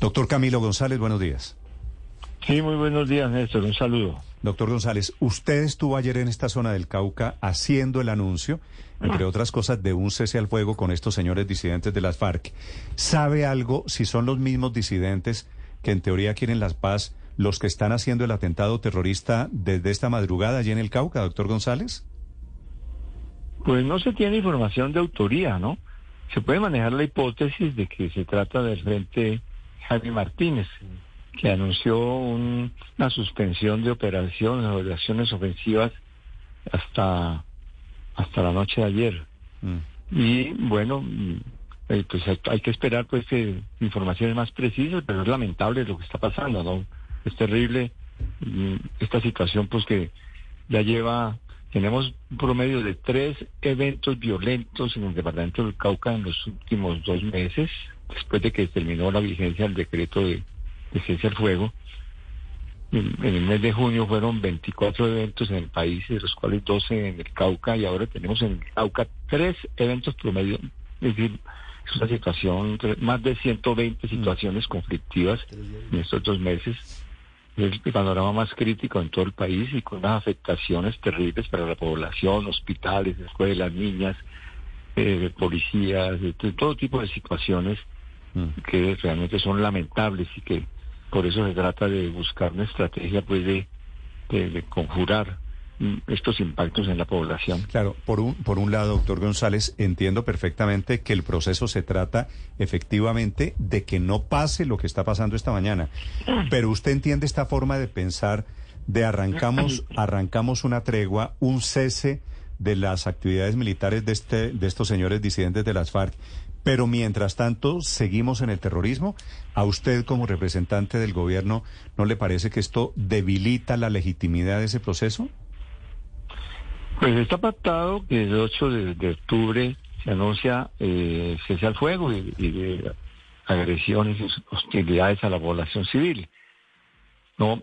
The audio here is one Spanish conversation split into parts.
Doctor Camilo González, buenos días. Sí, muy buenos días, Néstor. Un saludo. Doctor González, usted estuvo ayer en esta zona del Cauca haciendo el anuncio, entre otras cosas, de un cese al fuego con estos señores disidentes de las FARC. ¿Sabe algo si son los mismos disidentes que en teoría quieren la paz los que están haciendo el atentado terrorista desde esta madrugada allí en el Cauca, doctor González? Pues no se tiene información de autoría, ¿no? Se puede manejar la hipótesis de que se trata del frente Jaime Martínez, que anunció un- una suspensión de operaciones, operaciones ofensivas hasta, hasta la noche de ayer. Mm. Y bueno, mm, eh, pues hay, hay que esperar pues que informaciones más precisas, pero es lamentable lo que está pasando, ¿no? Es terrible mm, esta situación pues que ya lleva, tenemos un promedio de tres eventos violentos en el departamento del Cauca en los últimos dos meses, después de que terminó la vigencia del decreto de, de cese al fuego. En, en el mes de junio fueron 24 eventos en el país, de los cuales 12 en el Cauca, y ahora tenemos en el Cauca tres eventos promedio. Es decir, es una situación, más de 120 situaciones conflictivas en estos dos meses. Es el panorama más crítico en todo el país y con unas afectaciones terribles para la población, hospitales, escuelas, niñas, eh, policías, todo tipo de situaciones Mm. que realmente son lamentables y que por eso se trata de buscar una estrategia pues de, de, de conjurar mm, estos impactos en la población. Claro, por un, por un lado, doctor González, entiendo perfectamente que el proceso se trata efectivamente de que no pase lo que está pasando esta mañana. Pero usted entiende esta forma de pensar de arrancamos, arrancamos una tregua, un cese de las actividades militares de este, de estos señores disidentes de las FARC. Pero mientras tanto, seguimos en el terrorismo. ¿A usted como representante del gobierno no le parece que esto debilita la legitimidad de ese proceso? Pues está pactado que el 8 de, octubre se anuncia eh, cese al fuego y, y de agresiones y hostilidades a la población civil. No,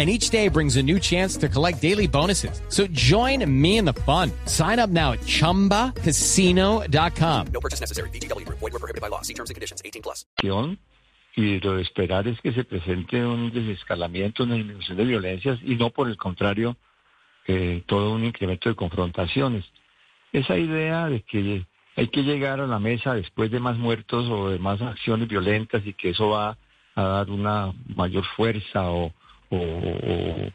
And each day brings a new chance to collect daily bonuses. So join me in the fun. Sign up now at chumbacasino.com. No purchase necessary. VGW Group. Void were prohibited by law. See terms and conditions. 18 plus. y lo de esperar es que se presente un desescalamiento, una disminución de violencias y no por el contrario eh, todo un incremento de confrontaciones. Esa idea de que hay que llegar a la mesa después de más muertos o de más acciones violentas y que eso va a dar una mayor fuerza o, o- o-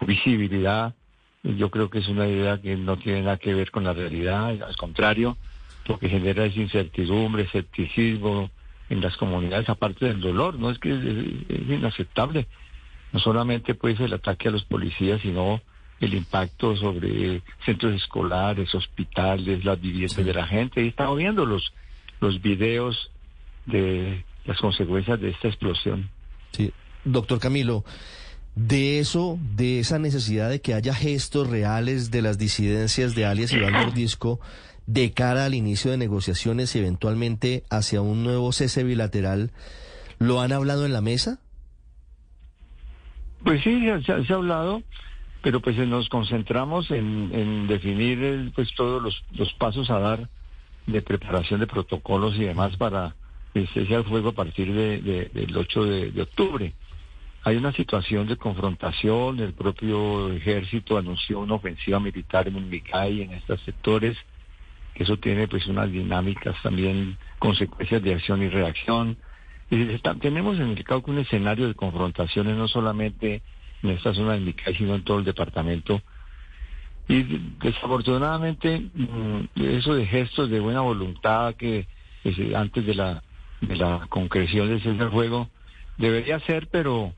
o visibilidad, yo creo que es una idea que no tiene nada que ver con la realidad, al contrario, lo que genera es incertidumbre, escepticismo en las comunidades, aparte del dolor, no es que es, es inaceptable. No solamente pues el ataque a los policías, sino el impacto sobre centros escolares, hospitales, las viviendas de la gente. Y estamos viendo los, los videos de las consecuencias de esta explosión. Sí, doctor Camilo, de eso, de esa necesidad de que haya gestos reales de las disidencias de alias Iván Mordisco de cara al inicio de negociaciones y eventualmente hacia un nuevo cese bilateral, ¿lo han hablado en la mesa? Pues sí, se, ha- se ha hablado, pero pues nos concentramos en, en definir pues todos los, los pasos a dar de preparación de protocolos y demás para el cese al fuego a partir de, de- del 8 de, de octubre. Hay una situación de confrontación, el propio ejército anunció una ofensiva militar en Unmicay, en estos sectores, eso tiene pues unas dinámicas también, consecuencias de acción y reacción. Y tenemos en el Cauca un escenario de confrontaciones no solamente en esta zona del Micay, sino en todo el departamento, Y desafortunadamente, mm, eso de gestos de buena voluntad que, se- antes de la, de la concreción de ese juego debería ser, pero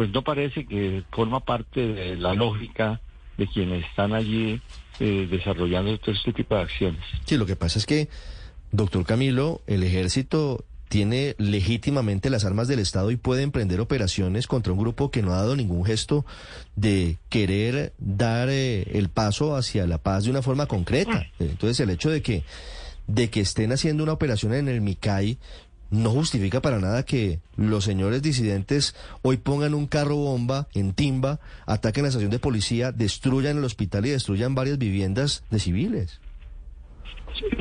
pues no parece que forma parte de la lógica de quienes están allí eh, desarrollando todo este tipo de acciones. Sí, lo que pasa es que, doctor Camilo, el ejército tiene legítimamente las armas del Estado y puede emprender operaciones contra un grupo que no ha dado ningún gesto de querer dar eh, el paso hacia la paz de una forma concreta. Entonces, el hecho de que, de que estén haciendo una operación en el Micay no justifica para nada que los señores disidentes hoy pongan un carro bomba en Timba, ataquen la estación de policía, destruyan el hospital y destruyan varias viviendas de civiles.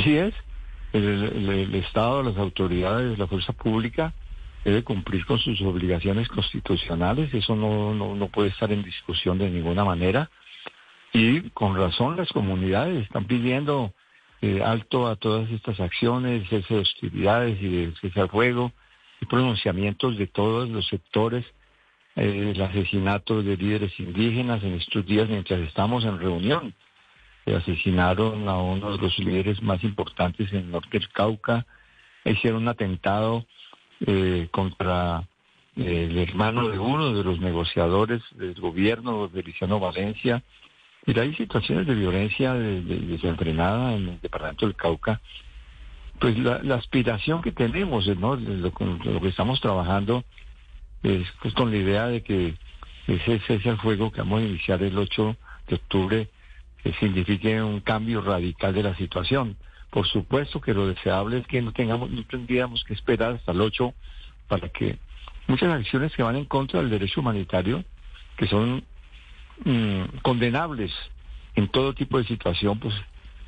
Sí es. El, Estado, las autoridades, la fuerza pública debe cumplir con sus obligaciones constitucionales. Eso no, no puede estar en discusión de ninguna manera. Y con razón las comunidades están pidiendo eh, alto a todas estas acciones, cese de hostilidades y de cese al fuego y pronunciamientos de todos los sectores. eh, el asesinato de líderes indígenas en estos días mientras estamos en reunión asesinaron a uno de los líderes más importantes en el norte del Cauca, hicieron un atentado eh, contra eh, el hermano de uno de los negociadores del gobierno, Feliciano Valencia. Y hay situaciones de violencia de- de- desenfrenada en el departamento del Cauca. Pues la, la aspiración que tenemos, ¿no? De Lo, lo que estamos trabajando es pues, con la idea de que ese cese al fuego que vamos a iniciar el 8 de octubre que signifique un cambio radical de la situación. Por supuesto que lo deseable es que no tengamos, no tendríamos que esperar hasta el 8 para que muchas acciones que van en contra del derecho humanitario, que son mm, condenables en todo tipo de situación, pues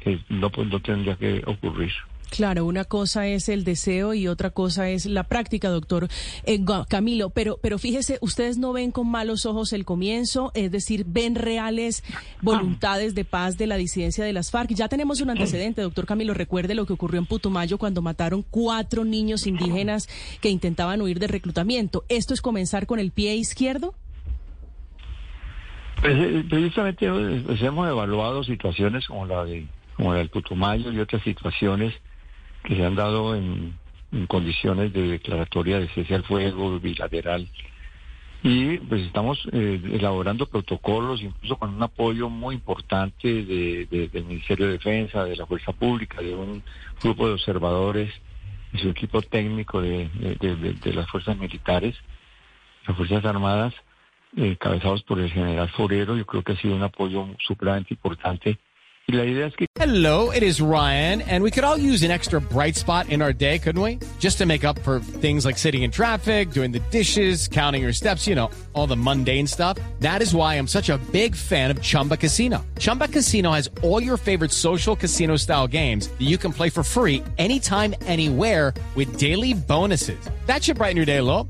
eh, no, pues, no tendría que ocurrir. Claro, una cosa es el deseo y otra cosa es la práctica, doctor eh, Camilo. Pero, pero fíjese, ustedes no ven con malos ojos el comienzo, es decir, ven reales voluntades de paz de la disidencia de las FARC. Ya tenemos un antecedente, doctor Camilo. Recuerde lo que ocurrió en Putumayo cuando mataron cuatro niños indígenas que intentaban huir de reclutamiento. ¿Esto es comenzar con el pie izquierdo? Pues, eh, precisamente eh, pues, hemos evaluado situaciones como la de como la del Putumayo y otras situaciones que se han dado en, condiciones de declaratoria de cese al fuego bilateral. Y pues estamos eh, elaborando protocolos incluso con un apoyo muy importante de- de- del Ministerio de Defensa, de la Fuerza Pública, de un grupo de observadores y su equipo técnico de- de las fuerzas militares, las Fuerzas Armadas, eh, por el general Forero. Yo creo que ha sido un apoyo supremamente importante. Y la idea es que Hello, it is Ryan, and we could all use an extra bright spot in our day, couldn't we? Just to make up for things like sitting in traffic, doing the dishes, counting your steps, you know, all the mundane stuff. That is why I'm such a big fan of Chumba Casino. Chumba Casino has all your favorite social casino style games that you can play for free anytime, anywhere with daily bonuses. That should brighten your day a little.